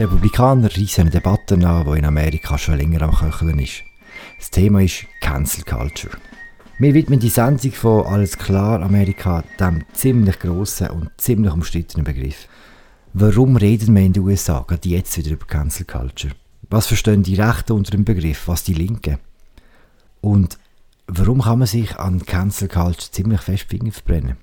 Republikaner reissen eine Debatte an, die in Amerika schon länger am Köcheln ist. Das Thema ist Cancel Culture. Wir widmen die Sendung von Alles klar Amerika dem ziemlich grossen und ziemlich umstrittenen Begriff. Warum reden wir in den USA gerade jetzt wieder über Cancel Culture? Was verstehen die Rechten unter dem Begriff, was die Linken? Und warum kann man sich an Cancel Culture ziemlich fest Finger verbrennen?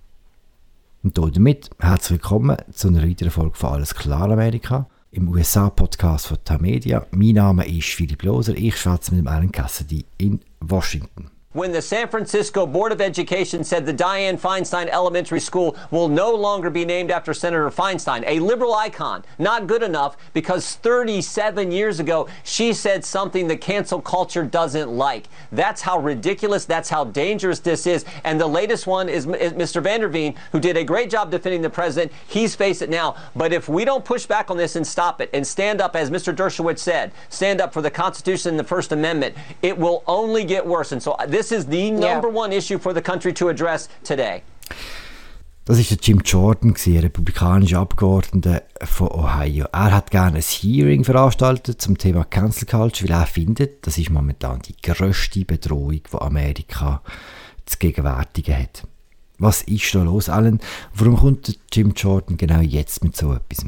Und damit herzlich willkommen zu einer weiteren Folge von Alles klar Amerika im USA-Podcast von Tamedia. Mein Name ist Philipp Loser, ich schwätze mit dem Alan Cassidy in Washington. When the San Francisco Board of Education said the Dianne Feinstein Elementary School will no longer be named after Senator Feinstein, a liberal icon. Not good enough because 37 years ago she said something the cancel culture doesn't like. That's how ridiculous, that's how dangerous this is. And the latest one is, Mr. Vanderveen, who did a great job defending the president. He's faced it now. But if we don't push back on this and stop it and stand up, as Mr. Dershowitz said, stand up for the Constitution and the First Amendment, it will only get worse. And so uh, this This is the number one issue for the country to address today. Das ist der Jim Jordan, ein republikanischer Abgeordneter von Ohio. Er hat gerne ein Hearing veranstaltet zum Thema Cancel Culture, weil er findet, das ist momentan die grösste Bedrohung, die Amerika zu gegenwärtigen hat. Was ist da los, Alan? Warum kommt Jim Jordan genau jetzt mit so etwas?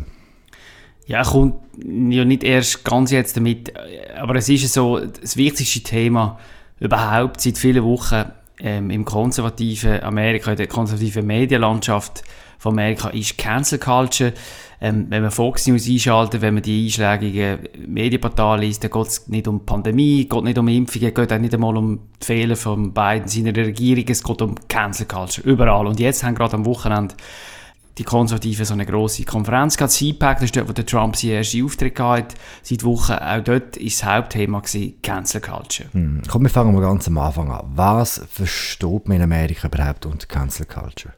Ja, er kommt ja nicht erst ganz jetzt damit, aber es ist so das wichtigste Thema, überhaupt seit vielen Wochen ähm, im konservativen Amerika, in der konservativen Medienlandschaft von Amerika ist Cancel Culture. Ähm, wenn man Fox News einschaltet, wenn man die einschlägigen Medienportale liest, dann geht es nicht um Pandemie, geht nicht um Impfungen, geht auch nicht einmal um die Fehler von beiden seiner Regierung, es geht um Cancel Culture, überall. Und jetzt haben gerade am Wochenende die Konservativen so eine grosse Konferenz gehabt. CPAC, das ist dort, wo der Trump seinen ersten Auftritt hatte, seit Wochen. Auch dort war das Hauptthema gewesen, Cancel Culture. Hm. Komm, wir fangen mal ganz am Anfang an. Was versteht man in Amerika überhaupt unter Cancel Culture?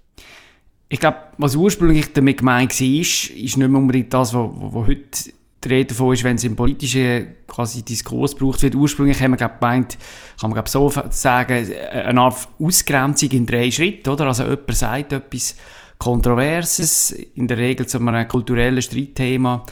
Ich glaube, was ursprünglich damit gemeint war, ist, ist nicht mehr unbedingt das, was, was heute die Rede davon ist, wenn es im politischen quasi Diskurs gebraucht wird. Ursprünglich haben wir gemeint, kann man glaub, so sagen, eine Art Ausgrenzung in drei Schritten, oder? Also jemand sagt etwas, Kontroverses, in der Regel zu einem kulturellen Streitthema.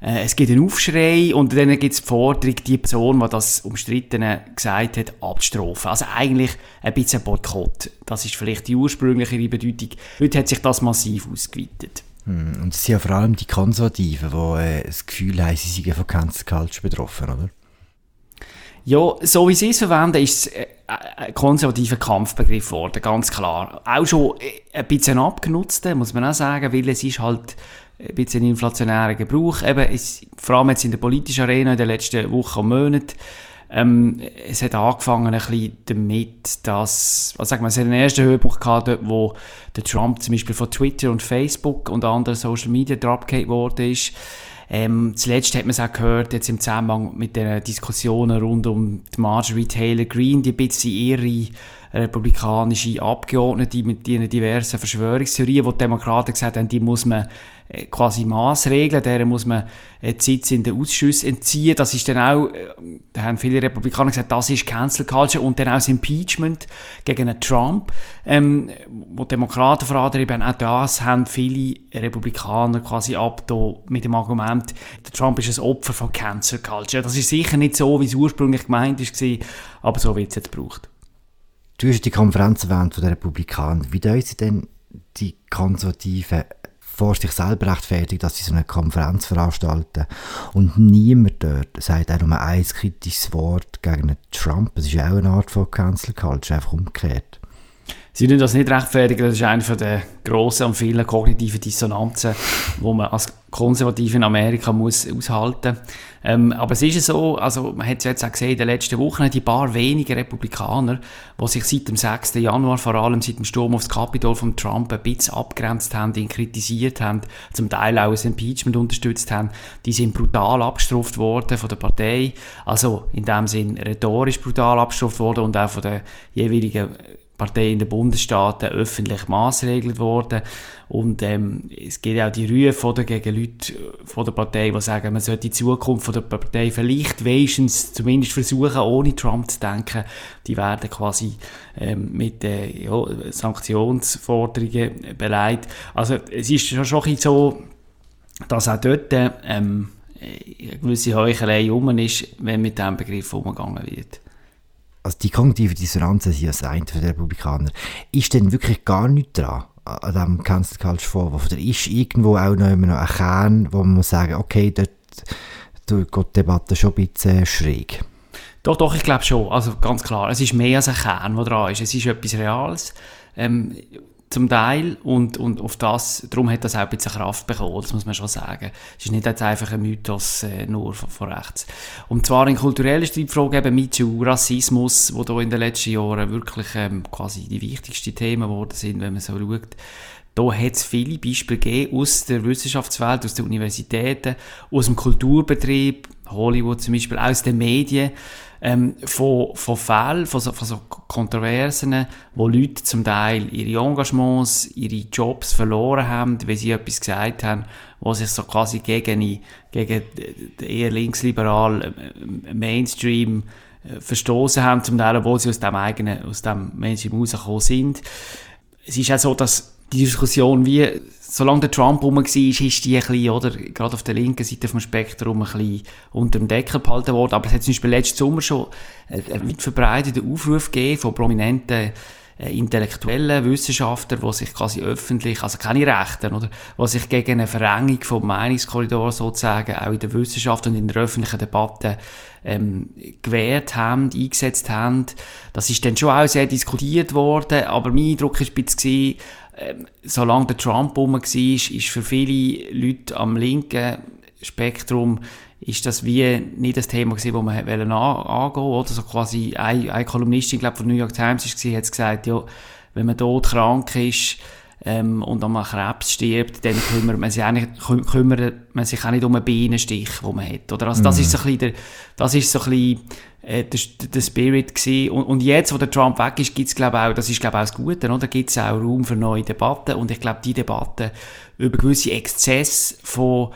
Äh, es gibt einen Aufschrei und dann gibt es die Forderung, die Person, die das Umstrittene gesagt hat, abzustrafen. Also eigentlich ein bisschen Boykott. Das ist vielleicht die ursprüngliche Bedeutung. Heute hat sich das massiv ausgeweitet. Hm, und es sind ja vor allem die Konservativen, die äh, das Gefühl haben, sie seien von Cancel Culture betroffen, oder? Ja, so wie sie es verwenden, ist es äh, ein konservativer Kampfbegriff geworden, ganz klar. Auch schon äh, ein bisschen abgenutzt, muss man auch sagen, weil es ist halt ein bisschen inflationärer Gebrauch. Eben, es, vor allem jetzt in der politischen Arena in den letzten Wochen und Monaten. Ähm, es hat angefangen ein bisschen damit, dass, was sagen wir, es hat einen ersten Höhepunkt gehabt, dort, wo der Trump zum Beispiel von Twitter und Facebook und anderen Social Media dropgate worden ist. Ähm, zuletzt hat man es auch gehört, jetzt im Zusammenhang mit den Diskussionen rund um die Marjorie Taylor Greene, die ein bisschen ihre republikanische Abgeordnete mit ihren diversen Verschwörungstheorien, wo die Demokraten gesagt haben, die muss man äh, quasi maßregeln, deren muss man äh, die Sitz in den Ausschüssen entziehen. Das ist dann auch, äh, da haben viele Republikaner gesagt, das ist Cancel Culture und dann auch das Impeachment gegen einen Trump, ähm, wo Demokraten vorantrieben, auch das haben viele Republikaner quasi ab mit dem Argument, der Trump ist ein Opfer von Cancel Culture. Das ist sicher nicht so, wie es ursprünglich gemeint war, aber so wird es jetzt gebraucht. Du hast die Konferenz erwähnt von den Republikanern. Wie deuten sie denn die Konservativen vor sich selber rechtfertigt, dass sie so eine Konferenz veranstalten und niemand dort sagt auch nur ein kritisches Wort gegen Trump. Das ist auch eine Art von Cancel Culture, einfach umgekehrt. Sie tun das nicht rechtfertigen, das ist eine der grossen und vielen kognitiven Dissonanzen, die man als Konservative in Amerika muss aushalten muss. Ähm, aber es ist so, also man hat es jetzt auch gesehen, in den letzten Wochen, die paar wenigen Republikaner, die sich seit dem 6. Januar, vor allem seit dem Sturm aufs Kapitol von Trump, ein bisschen abgrenzt haben, ihn kritisiert haben, zum Teil auch ein Impeachment unterstützt haben, die sind brutal abgestraft worden von der Partei, also in dem Sinn rhetorisch brutal abgestraft worden und auch von den jeweiligen Parteien in den Bundesstaaten öffentlich maßregelt worden. Und ähm, es gibt auch die Rufe oder, gegen Leute von der Partei, die sagen, man sollte die Zukunft von der Partei vielleicht wenigstens zumindest versuchen, ohne Trump zu denken. Die werden quasi ähm, mit äh, ja, Sanktionsforderungen beleidigt. Also es ist schon, schon so, dass auch dort ähm, äh, eine gewisse Heuchelei rum ist, wenn mit diesem Begriff umgegangen wird. Also die kognitive Dissonanz ist ja das eine für die Republikaner. Ist denn wirklich gar nichts dran an diesem Cancel Culture Vorwurf? Oder ist irgendwo auch noch, immer noch ein Kern, wo man muss sagen, okay, dort geht die Debatte schon ein bisschen schräg? Doch, doch, ich glaube schon. Also ganz klar, es ist mehr als ein Kern, der dran ist. Es ist etwas Reales. Ähm, zum Teil und, und auf das, darum hat das auch ein bisschen Kraft bekommen, das muss man schon sagen. Es ist nicht jetzt einfach ein Mythos äh, nur von, von, rechts. Und zwar in kulturellen Streitfragen eben MeToo, Rassismus, wo da in den letzten Jahren wirklich ähm, quasi die wichtigsten Themen geworden sind, wenn man so schaut. Da hat es viele Beispiele gegeben aus der Wissenschaftswelt, aus den Universitäten, aus dem Kulturbetrieb, Hollywood zum Beispiel, aus den Medien, ähm, von, von Fällen, von so, von so Kontroversen, wo Leute zum Teil ihre Engagements, ihre Jobs verloren haben, weil sie etwas gesagt haben, was sich so quasi gegen, gegen den eher linksliberal äh, Mainstream äh, verstoßen haben, zum Teil, obwohl sie aus dem eigenen, aus dem Mainstream rausgekommen sind. Es ist auch so, dass die Diskussion wie solange der Trump rum war, ist die ein bisschen, oder, gerade auf der linken Seite vom Spektrum ein bisschen unter dem Deckel behalten worden. Aber es hat zum Beispiel letzten Sommer schon einen weit verbreiteten Aufruf gegeben von prominenten äh, intellektuellen Wissenschaftler, die sich quasi öffentlich, also keine Rechten, oder, die sich gegen eine Verengung vom Meinungskorridor sozusagen auch in der Wissenschaft und in der öffentlichen Debatte ähm, gewährt haben, eingesetzt haben. Das ist dann schon auch sehr diskutiert worden, aber mein Eindruck war ein bisschen, ähm, solange der Trump rum war, ist für viele Leute am linken Spektrum ist das wie nicht das Thema gewesen, das man angehen wollte, oder? So quasi eine, eine Kolumnistin, glaube von New York Times war, hat gesagt, ja, wenn man dort krank ist, ähm, und an Krebs stirbt, dann kümmert man sich, eigentlich, kümmert man sich auch nicht um einen Bienenstich, den man hat. Oder? Also das, mm. ist so ein bisschen der, das ist so ein bisschen äh, der, der Spirit. Und, und jetzt, wo der Trump weg ist, gibt es glaube auch, das ist glaube auch das Gute, oder? gibt es auch Raum für neue Debatten und ich glaube, die Debatte über gewisse Exzesse von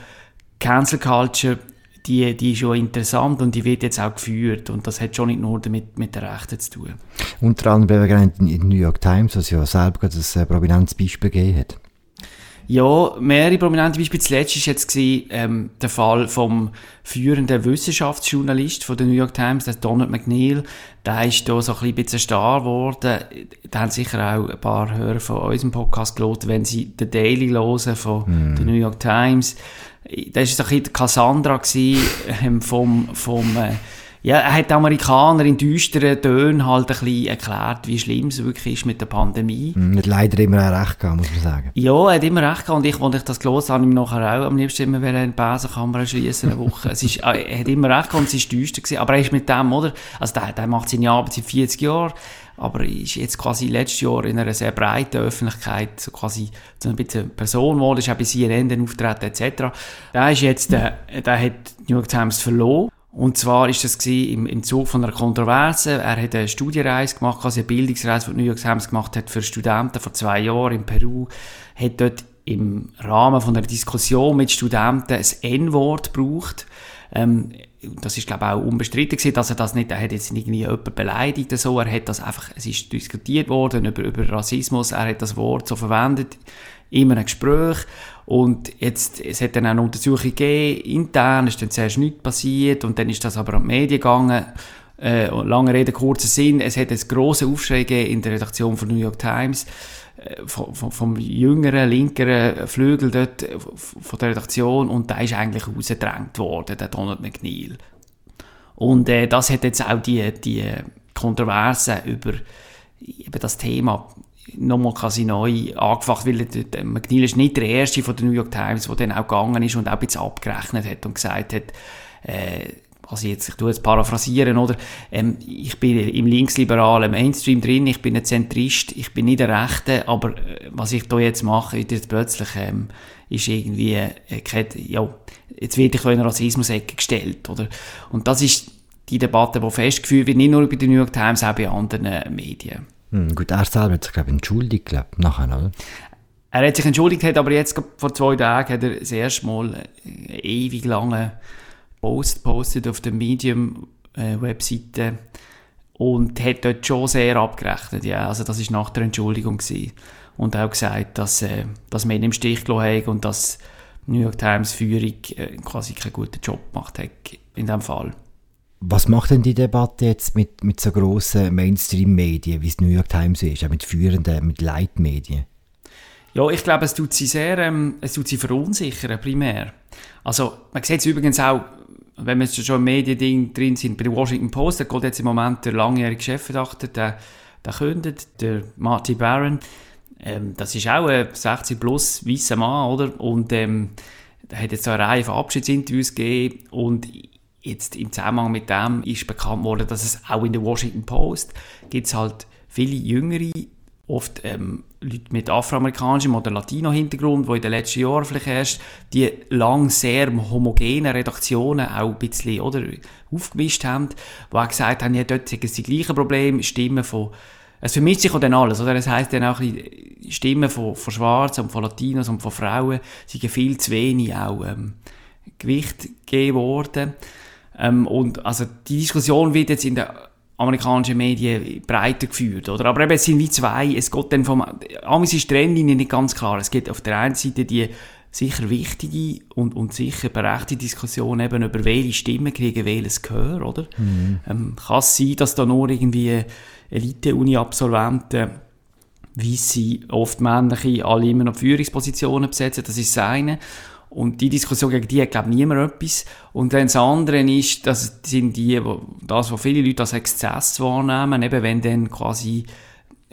Cancel Culture die, die ist schon interessant und die wird jetzt auch geführt und das hat schon nicht nur damit mit der Rechten zu tun. Unter anderem in der New York Times, was ja selber gerade ein äh, prominentes Beispiel gegeben hat. Ja, mehrere prominente Beispiele. Zuletzt war jetzt ähm, der Fall vom führenden Wissenschaftsjournalist von der New York Times, der Donald McNeil. Der ist da so ein bisschen Star geworden. Da haben sicher auch ein paar Hörer von unserem Podcast gelohnt, wenn sie den Daily hören von mm. der New York Times das war ein bisschen Cassandra gewesen, ähm, vom, vom äh, ja, er hat die Amerikaner in düsteren Tönen halt ein bisschen erklärt, wie schlimm es wirklich ist mit der Pandemie. Mhm, hat leider immer recht gehabt, muss man sagen. Ja, er hat immer recht gehabt und ich, als ich das gelesen habe, habe ich nachher auch am liebsten immer in die Besenkammer schließen eine Woche. es ist, äh, er hat immer recht gehabt und es war düster gewesen, aber er ist mit dem, oder? Also der, der macht seine Arbeit seit 40 Jahren aber ist jetzt quasi letztes Jahr in einer sehr breiten Öffentlichkeit so quasi so ein bisschen Person geworden, ist auch bei CNN auftreten etc. Der ist jetzt, der, der hat New York Times verloren. Und zwar ist das im, im Zug von einer Kontroverse. Er hat eine Studienreise gemacht, quasi eine Bildungsreise, die New York Times gemacht hat für Studenten vor zwei Jahren in Peru. Hat dort im Rahmen von einer Diskussion mit Studenten ein N-Wort gebraucht. Ähm, das ist glaube ich auch unbestritten gewesen, dass er das nicht, er hat jetzt irgendwie jemanden beleidigt oder so, er hat das einfach, es ist diskutiert worden über, über Rassismus, er hat das Wort so verwendet in einem Gespräch und jetzt, es hat dann auch eine Untersuchung gegeben, intern ist dann zuerst nichts passiert und dann ist das aber an die Medien gegangen äh, lange Rede, kurzer Sinn, es hat einen grossen Aufschrei gegeben in der Redaktion von New York Times äh, vom, vom jüngeren, linkeren Flügel dort äh, von der Redaktion und der ist eigentlich rausgedrängt worden, der Donald McNeil. Und äh, das hat jetzt auch die, die Kontroverse über, über das Thema nochmal quasi neu angefacht, weil der, McNeil ist nicht der Erste von der New York Times, der dann auch gegangen ist und auch ein bisschen abgerechnet hat und gesagt hat, äh, also jetzt, ich tue jetzt paraphrasieren, oder? Ähm, ich bin im linksliberalen Mainstream drin, ich bin ein Zentrist, ich bin nicht der Rechte, aber äh, was ich da jetzt mache, ist jetzt plötzlich, ähm, ist irgendwie, äh, ja, jetzt werde ich in eine Rassismus-Ecke gestellt, oder? Und das ist die Debatte, die festgeführt wird, nicht nur bei der New York Times, auch bei anderen Medien. Hm, gut, er selber hat sich, glaube entschuldigt, glaube nachher, oder? Er hat sich entschuldigt, hat aber jetzt vor zwei Tagen hat er das erste Mal äh, ewig lange Post postet auf der Medium-Webseite äh, und hat dort schon sehr abgerechnet. Ja, also das ist nach der Entschuldigung gewesen. und auch gesagt, dass, äh, dass man ihn im Stich gelassen hat und dass New York Times Führung äh, quasi keinen guten Job gemacht hat in dem Fall. Was macht denn die Debatte jetzt mit, mit so grossen Mainstream-Medien, wie es New York Times ist, mit führenden, mit Leitmedien? Ja, ich glaube, es tut sie sehr, ähm, es tut sie verunsichern, primär. Also, man sieht es übrigens auch, wenn wir jetzt schon im Mediending drin sind, bei der Washington Post, da geht jetzt im Moment der langjährige Chefredakteur, der, der kündet, der Marty Barron, ähm, das ist auch ein 60 plus weißer Mann, oder? Und ähm, er hat jetzt eine Reihe von Abschiedsinterviews gegeben und jetzt im Zusammenhang mit dem ist bekannt worden, dass es auch in der Washington Post gibt es halt viele jüngere, oft ähm, Leute mit afroamerikanischem oder Latino-Hintergrund, die in den letzten Jahren vielleicht erst die lang sehr homogenen Redaktionen auch ein bisschen oder, aufgemischt haben, die auch gesagt haben, ja, dort sind es die gleichen Probleme, Stimmen von es vermischt sich auch dann alles, oder? Das heisst dann auch, die Stimmen von, von Schwarzen und von Latinos und von Frauen sind viel zu wenig auch ähm, Gewicht gegeben worden. Ähm, und also die Diskussion wird jetzt in den amerikanischen Medien breiter geführt, oder? Aber eben, es sind wie zwei, es geht dann vom, amigs ist die Trennlinie nicht ganz klar. Es geht auf der einen Seite die sicher wichtige und, und sicher berechtigte Diskussion eben über welche Stimmen kriegen welches Gehör, oder? Mhm. Ähm, kann es sein, dass da nur irgendwie Elite-Uni-Absolventen wie sie oft männliche, alle immer noch Führungspositionen besetzen, das ist das eine. Und die Diskussion gegen die hat, glaube ich, niemand etwas. Und dann das andere ist, das sind die, das, was viele Leute als Exzess wahrnehmen, eben wenn dann quasi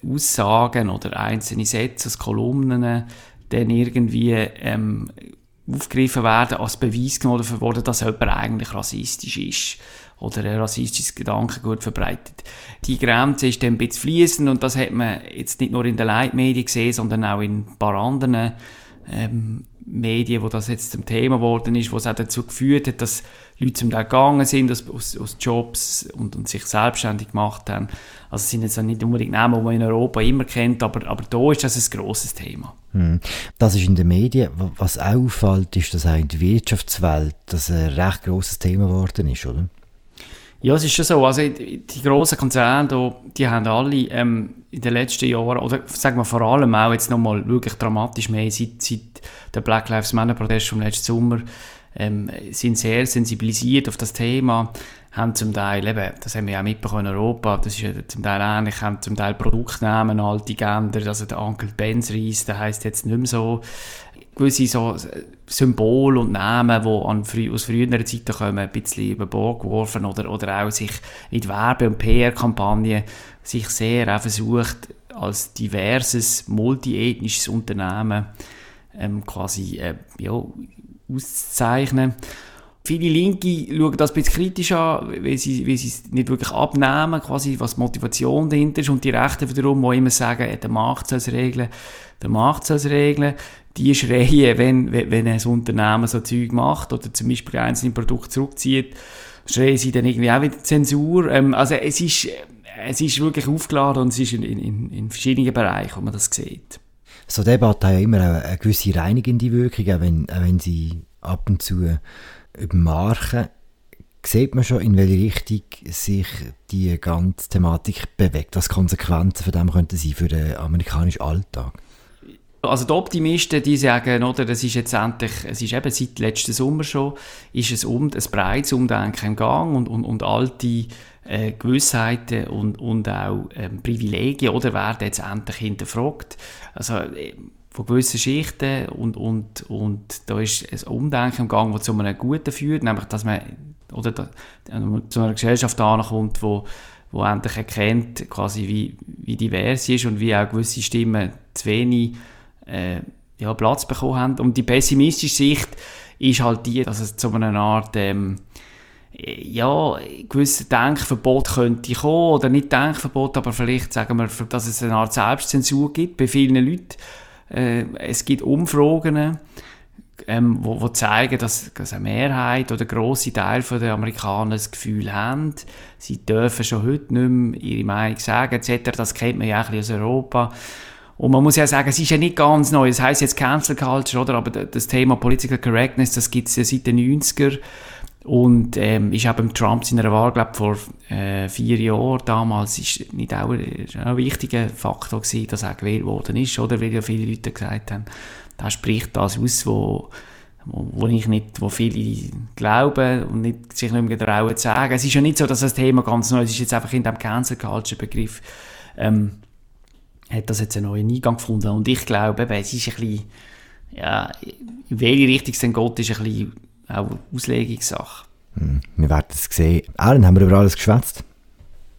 Aussagen oder einzelne Sätze Kolumnen dann irgendwie ähm, aufgegriffen werden, als Beweis genommen worden, dass jemand eigentlich rassistisch ist oder ein rassistisches Gedankengut verbreitet. Die Grenze ist dann ein bisschen fließend und das hat man jetzt nicht nur in den Leitmedien gesehen, sondern auch in ein paar anderen ähm, Medien, wo das jetzt zum Thema geworden ist, wo es auch dazu geführt hat, dass Leute zum Teil gegangen sind aus, aus, Jobs und, und, sich selbstständig gemacht haben. Also es sind jetzt nicht unbedingt Namen, die man in Europa immer kennt, aber, aber da ist das ein grosses Thema. Hm. Das ist in den Medien. Was auffällt, ist, dass auch in der Wirtschaftswelt das ein recht grosses Thema geworden ist, oder? Ja, es ist schon so. Also die grossen Konzerne, die, haben alle ähm, in den letzten Jahren, oder sagen wir vor allem auch jetzt nochmal wirklich dramatisch mehr seit, seit der Black Lives Matter Protest vom letzten Sommer, ähm, sind sehr sensibilisiert auf das Thema, haben zum Teil, eben, das haben wir auch mitbekommen in Europa, das ist ja zum Teil ähnlich, haben zum Teil Produktnamen alte geändert, also der Onkel Benz Reis, der heisst jetzt nicht mehr so, gewisse so Symbole und Namen, die an, aus früheren Zeiten kommen, ein bisschen über Bord geworfen oder, oder auch sich in Werbe- und PR-Kampagnen sich sehr auch versucht, als diverses, multiethnisches Unternehmen ähm, quasi äh, ja, auszuzeichnen. Viele Linke schauen das ein bisschen kritisch an, weil sie, weil sie es nicht wirklich abnehmen, quasi, was die Motivation dahinter ist. Und die Rechten wiederum, die immer sagen, der Markt soll es regeln, der Markt es regeln. Die schreien, wenn, wenn ein Unternehmen so Zeug macht oder zum Beispiel einzelne Produkte zurückzieht, schreien sie dann irgendwie auch wieder Zensur. Ähm, also es ist, es ist wirklich aufgeladen und es ist in, in, in verschiedenen Bereichen, wo man das sieht. So Debatten haben ja immer eine gewisse reinigende Wirkung, auch wenn, auch wenn sie ab und zu übermarken. Sieht man schon, in welche Richtung sich die ganze Thematik bewegt? Was Konsequenzen von dem könnten sein für den amerikanischen Alltag? Also die Optimisten, die sagen, oder, das ist jetzt endlich, es ist eben seit letzten Sommer schon, ist es um, ein breites Umdenken im Gang und, und, und alte äh, Gewissheiten und, und auch ähm, Privilegien oder werden jetzt endlich hinterfragt. Also äh, von gewissen Schichten und, und, und da ist ein Umdenken im Gang, das zu einem Guten führt, nämlich dass man oder da, zu einer Gesellschaft ankommt, wo wo endlich erkennt, quasi wie, wie divers sie ist und wie auch gewisse Stimmen zu wenig äh, ja, Platz bekommen haben. Und die pessimistische Sicht ist halt die, dass es zu einer Art ähm, ja, gewisse Denkverbot könnte kommen, oder nicht Denkverbot, aber vielleicht sagen wir, dass es eine Art Selbstzensur gibt bei vielen Leuten. Äh, es gibt Umfragen, ähm, wo, wo zeigen, dass, dass eine Mehrheit oder grosser Teil der Amerikaner das Gefühl haben, sie dürfen schon heute nicht mehr ihre Meinung sagen, etc. Das kennt man ja auch ein bisschen aus Europa. Und man muss ja sagen, es ist ja nicht ganz neu. Das heißt jetzt Cancel Culture, oder? Aber das Thema Political Correctness, das gibt es ja seit den 90er. Und ähm, ist auch beim Trump seiner Wahl, glaube vor äh, vier Jahren damals, ist nicht auch ein, ein wichtiger Faktor gewesen, dass er gewählt worden ist, oder? Weil ja viele Leute gesagt haben, da spricht das aus, wo wo, wo ich nicht, wo viele glauben und nicht, sich nicht mehr trauen zu sagen. Es ist ja nicht so, dass das Thema ganz neu ist, es ist jetzt einfach in dem Cancel Culture Begriff, ähm, hat das jetzt einen neuen Eingang gefunden und ich glaube, es ist ein bisschen, ja, in welche Richtung es denn geht, ist ein bisschen auch Auslegungssache. Hm, wir werden es sehen. Alan, haben wir über alles geschwätzt?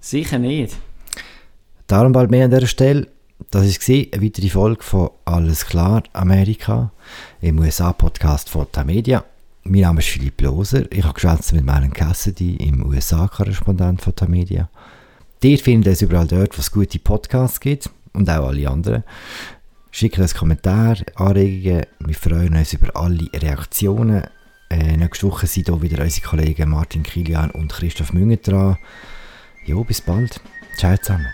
Sicher nicht. Darum bald mehr an dieser Stelle. Das war eine weitere Folge von Alles klar Amerika im USA-Podcast von Tamedia. Mein Name ist Philipp Loser. Ich habe geschwätzt mit Maren Cassidy, im USA-Korrespondent von Tamedia. Ihr findet es überall dort, wo es gute Podcasts gibt und auch alle anderen. Schickt uns Kommentare, Anregungen. Wir freuen uns über alle Reaktionen. Äh, nächste Woche sind hier wieder unsere Kollegen Martin Kilian und Christoph Münger dran. Jo, bis bald. Ciao zusammen.